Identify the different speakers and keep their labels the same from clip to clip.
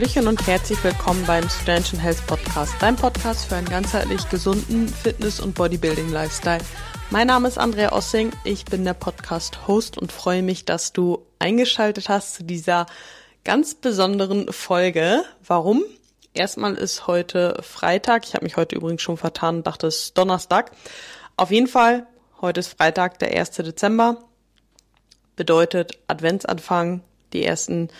Speaker 1: Hallöchen und herzlich willkommen beim Studential Health Podcast, dein Podcast für einen ganzheitlich gesunden Fitness- und Bodybuilding-Lifestyle. Mein Name ist Andrea Ossing, ich bin der Podcast-Host und freue mich, dass du eingeschaltet hast zu dieser ganz besonderen Folge. Warum? Erstmal ist heute Freitag, ich habe mich heute übrigens schon vertan und dachte, es ist Donnerstag. Auf jeden Fall, heute ist Freitag, der 1. Dezember, bedeutet Adventsanfang, die ersten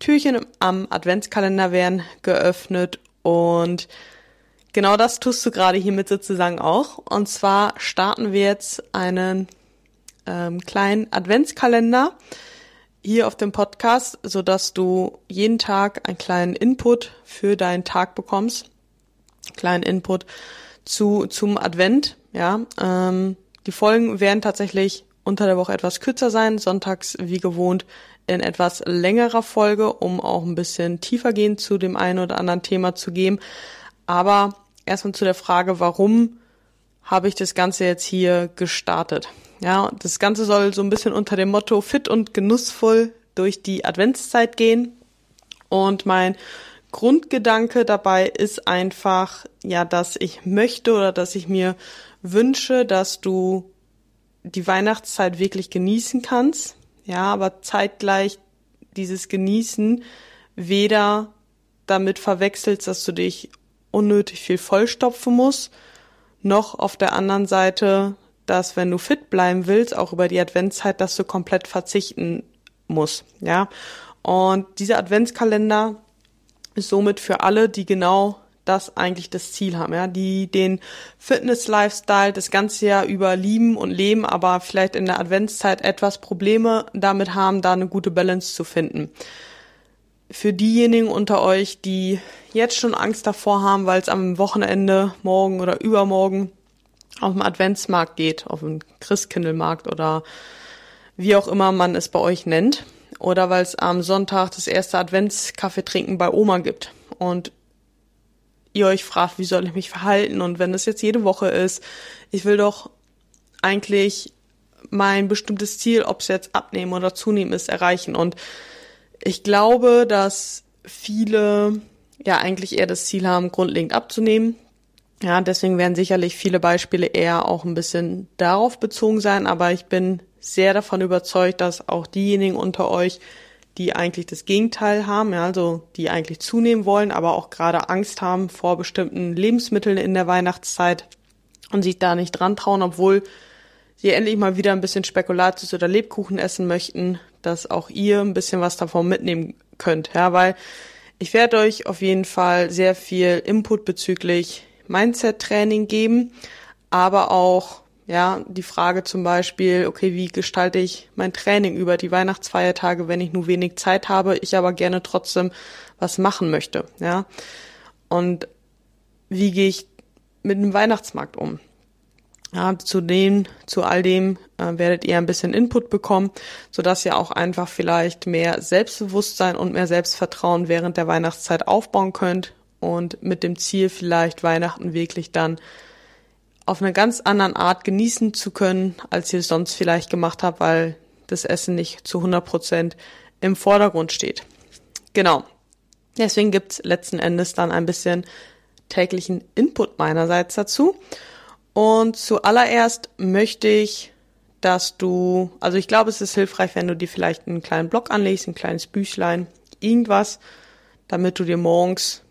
Speaker 1: Türchen am Adventskalender werden geöffnet und genau das tust du gerade hiermit sozusagen auch. Und zwar starten wir jetzt einen ähm, kleinen Adventskalender hier auf dem Podcast, so dass du jeden Tag einen kleinen Input für deinen Tag bekommst, kleinen Input zu zum Advent. Ja, ähm, die Folgen werden tatsächlich unter der Woche etwas kürzer sein, sonntags wie gewohnt in etwas längerer Folge, um auch ein bisschen tiefer gehen zu dem einen oder anderen Thema zu geben. Aber erstmal zu der Frage, warum habe ich das Ganze jetzt hier gestartet? Ja, das Ganze soll so ein bisschen unter dem Motto fit und genussvoll durch die Adventszeit gehen. Und mein Grundgedanke dabei ist einfach, ja, dass ich möchte oder dass ich mir wünsche, dass du die Weihnachtszeit wirklich genießen kannst ja, aber zeitgleich dieses Genießen weder damit verwechselst, dass du dich unnötig viel vollstopfen musst, noch auf der anderen Seite, dass wenn du fit bleiben willst, auch über die Adventszeit, dass du komplett verzichten musst, ja. Und dieser Adventskalender ist somit für alle, die genau das eigentlich das Ziel haben, ja, die den Fitness-Lifestyle das ganze Jahr über lieben und leben, aber vielleicht in der Adventszeit etwas Probleme damit haben, da eine gute Balance zu finden. Für diejenigen unter euch, die jetzt schon Angst davor haben, weil es am Wochenende, morgen oder übermorgen auf dem Adventsmarkt geht, auf dem Christkindlmarkt oder wie auch immer man es bei euch nennt, oder weil es am Sonntag das erste Adventskaffee trinken bei Oma gibt. Und ihr euch fragt, wie soll ich mich verhalten und wenn das jetzt jede Woche ist, ich will doch eigentlich mein bestimmtes Ziel, ob es jetzt abnehmen oder zunehmen ist, erreichen. Und ich glaube, dass viele ja eigentlich eher das Ziel haben, grundlegend abzunehmen. Ja, deswegen werden sicherlich viele Beispiele eher auch ein bisschen darauf bezogen sein, aber ich bin sehr davon überzeugt, dass auch diejenigen unter euch, die eigentlich das Gegenteil haben, ja, also die eigentlich zunehmen wollen, aber auch gerade Angst haben vor bestimmten Lebensmitteln in der Weihnachtszeit und sich da nicht dran trauen, obwohl sie endlich mal wieder ein bisschen Spekulatius oder Lebkuchen essen möchten, dass auch ihr ein bisschen was davon mitnehmen könnt, ja, weil ich werde euch auf jeden Fall sehr viel Input bezüglich Mindset-Training geben, aber auch ja, die Frage zum Beispiel, okay, wie gestalte ich mein Training über die Weihnachtsfeiertage, wenn ich nur wenig Zeit habe, ich aber gerne trotzdem was machen möchte, ja. Und wie gehe ich mit dem Weihnachtsmarkt um? Ja, zu dem, zu all dem äh, werdet ihr ein bisschen Input bekommen, so dass ihr auch einfach vielleicht mehr Selbstbewusstsein und mehr Selbstvertrauen während der Weihnachtszeit aufbauen könnt und mit dem Ziel vielleicht Weihnachten wirklich dann auf eine ganz anderen Art genießen zu können, als ihr es sonst vielleicht gemacht habt, weil das Essen nicht zu 100 Prozent im Vordergrund steht. Genau. Deswegen gibt's letzten Endes dann ein bisschen täglichen Input meinerseits dazu. Und zuallererst möchte ich, dass du, also ich glaube, es ist hilfreich, wenn du dir vielleicht einen kleinen Blog anlegst, ein kleines Büchlein, irgendwas, damit du dir morgens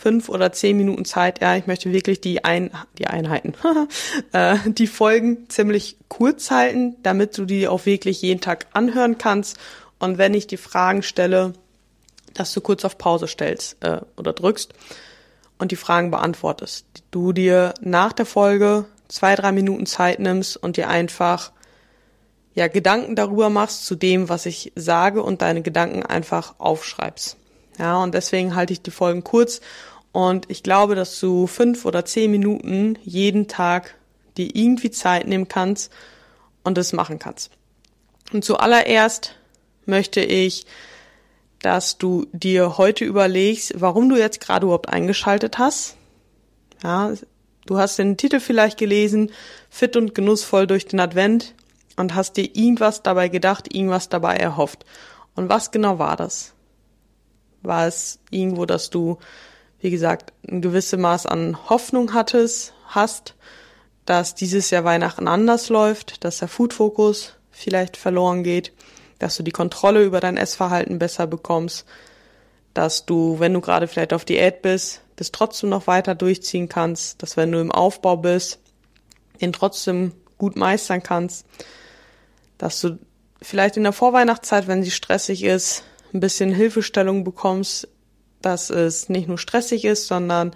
Speaker 1: fünf oder zehn Minuten Zeit. Ja, ich möchte wirklich die, Ein die Einheiten, äh, die Folgen ziemlich kurz halten, damit du die auch wirklich jeden Tag anhören kannst. Und wenn ich die Fragen stelle, dass du kurz auf Pause stellst äh, oder drückst und die Fragen beantwortest. Du dir nach der Folge zwei, drei Minuten Zeit nimmst und dir einfach ja Gedanken darüber machst zu dem, was ich sage und deine Gedanken einfach aufschreibst. Ja, und deswegen halte ich die Folgen kurz und ich glaube, dass du fünf oder zehn Minuten jeden Tag dir irgendwie Zeit nehmen kannst und das machen kannst. Und zuallererst möchte ich, dass du dir heute überlegst, warum du jetzt gerade überhaupt eingeschaltet hast. Ja, du hast den Titel vielleicht gelesen, fit und genussvoll durch den Advent und hast dir irgendwas dabei gedacht, irgendwas dabei erhofft. Und was genau war das? War es irgendwo, dass du, wie gesagt, ein gewisses Maß an Hoffnung hattest, hast, dass dieses Jahr Weihnachten anders läuft, dass der Food-Fokus vielleicht verloren geht, dass du die Kontrolle über dein Essverhalten besser bekommst, dass du, wenn du gerade vielleicht auf Diät bist, das trotzdem noch weiter durchziehen kannst, dass wenn du im Aufbau bist, den trotzdem gut meistern kannst, dass du vielleicht in der Vorweihnachtszeit, wenn sie stressig ist, ein bisschen Hilfestellung bekommst, dass es nicht nur stressig ist, sondern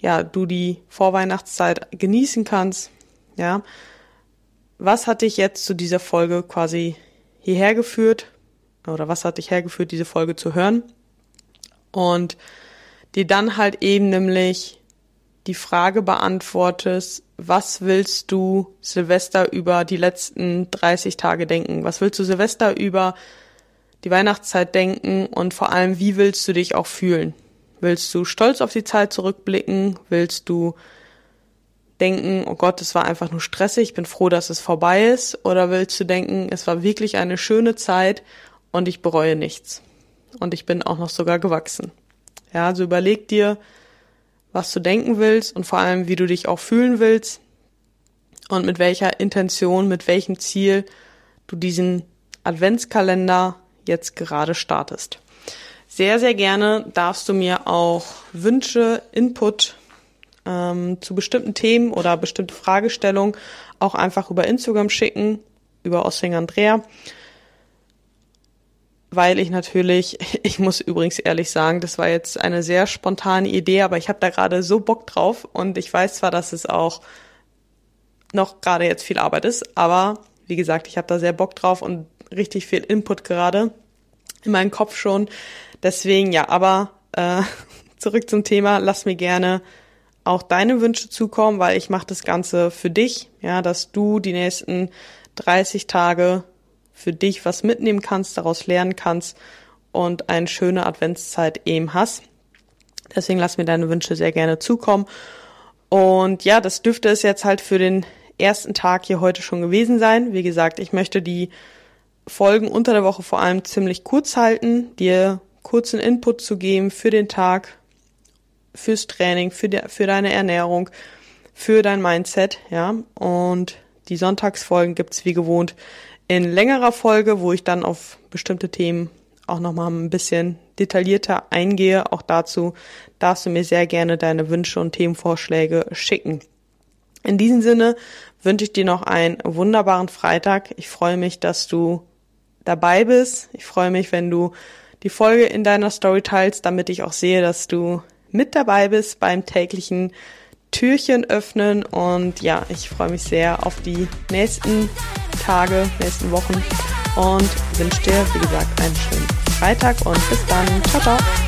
Speaker 1: ja, du die Vorweihnachtszeit genießen kannst, ja. Was hat dich jetzt zu dieser Folge quasi hierher geführt? Oder was hat dich hergeführt, diese Folge zu hören? Und dir dann halt eben nämlich die Frage beantwortest, was willst du Silvester über die letzten 30 Tage denken? Was willst du Silvester über die Weihnachtszeit denken und vor allem, wie willst du dich auch fühlen? Willst du stolz auf die Zeit zurückblicken? Willst du denken, oh Gott, es war einfach nur stressig, ich bin froh, dass es vorbei ist? Oder willst du denken, es war wirklich eine schöne Zeit und ich bereue nichts? Und ich bin auch noch sogar gewachsen. Ja, also überleg dir, was du denken willst und vor allem, wie du dich auch fühlen willst und mit welcher Intention, mit welchem Ziel du diesen Adventskalender jetzt gerade startest. Sehr, sehr gerne darfst du mir auch Wünsche, Input ähm, zu bestimmten Themen oder bestimmte Fragestellungen auch einfach über Instagram schicken, über Ossing Andrea weil ich natürlich, ich muss übrigens ehrlich sagen, das war jetzt eine sehr spontane Idee, aber ich habe da gerade so Bock drauf und ich weiß zwar, dass es auch noch gerade jetzt viel Arbeit ist, aber wie gesagt, ich habe da sehr Bock drauf und richtig viel Input gerade in meinem Kopf schon. Deswegen ja, aber äh, zurück zum Thema, lass mir gerne auch deine Wünsche zukommen, weil ich mache das Ganze für dich, ja, dass du die nächsten 30 Tage für dich was mitnehmen kannst, daraus lernen kannst und eine schöne Adventszeit eben hast. Deswegen lass mir deine Wünsche sehr gerne zukommen. Und ja, das dürfte es jetzt halt für den ersten Tag hier heute schon gewesen sein. Wie gesagt, ich möchte die Folgen unter der Woche vor allem ziemlich kurz halten, dir kurzen Input zu geben für den Tag, fürs Training, für, die, für deine Ernährung, für dein Mindset, ja. Und die Sonntagsfolgen gibt's wie gewohnt in längerer Folge, wo ich dann auf bestimmte Themen auch nochmal ein bisschen detaillierter eingehe. Auch dazu darfst du mir sehr gerne deine Wünsche und Themenvorschläge schicken. In diesem Sinne wünsche ich dir noch einen wunderbaren Freitag. Ich freue mich, dass du dabei bist. Ich freue mich, wenn du die Folge in deiner Story teilst, damit ich auch sehe, dass du mit dabei bist beim täglichen Türchen öffnen und ja, ich freue mich sehr auf die nächsten Tage, nächsten Wochen und wünsche dir, wie gesagt, einen schönen Freitag und bis dann. Ciao, ciao.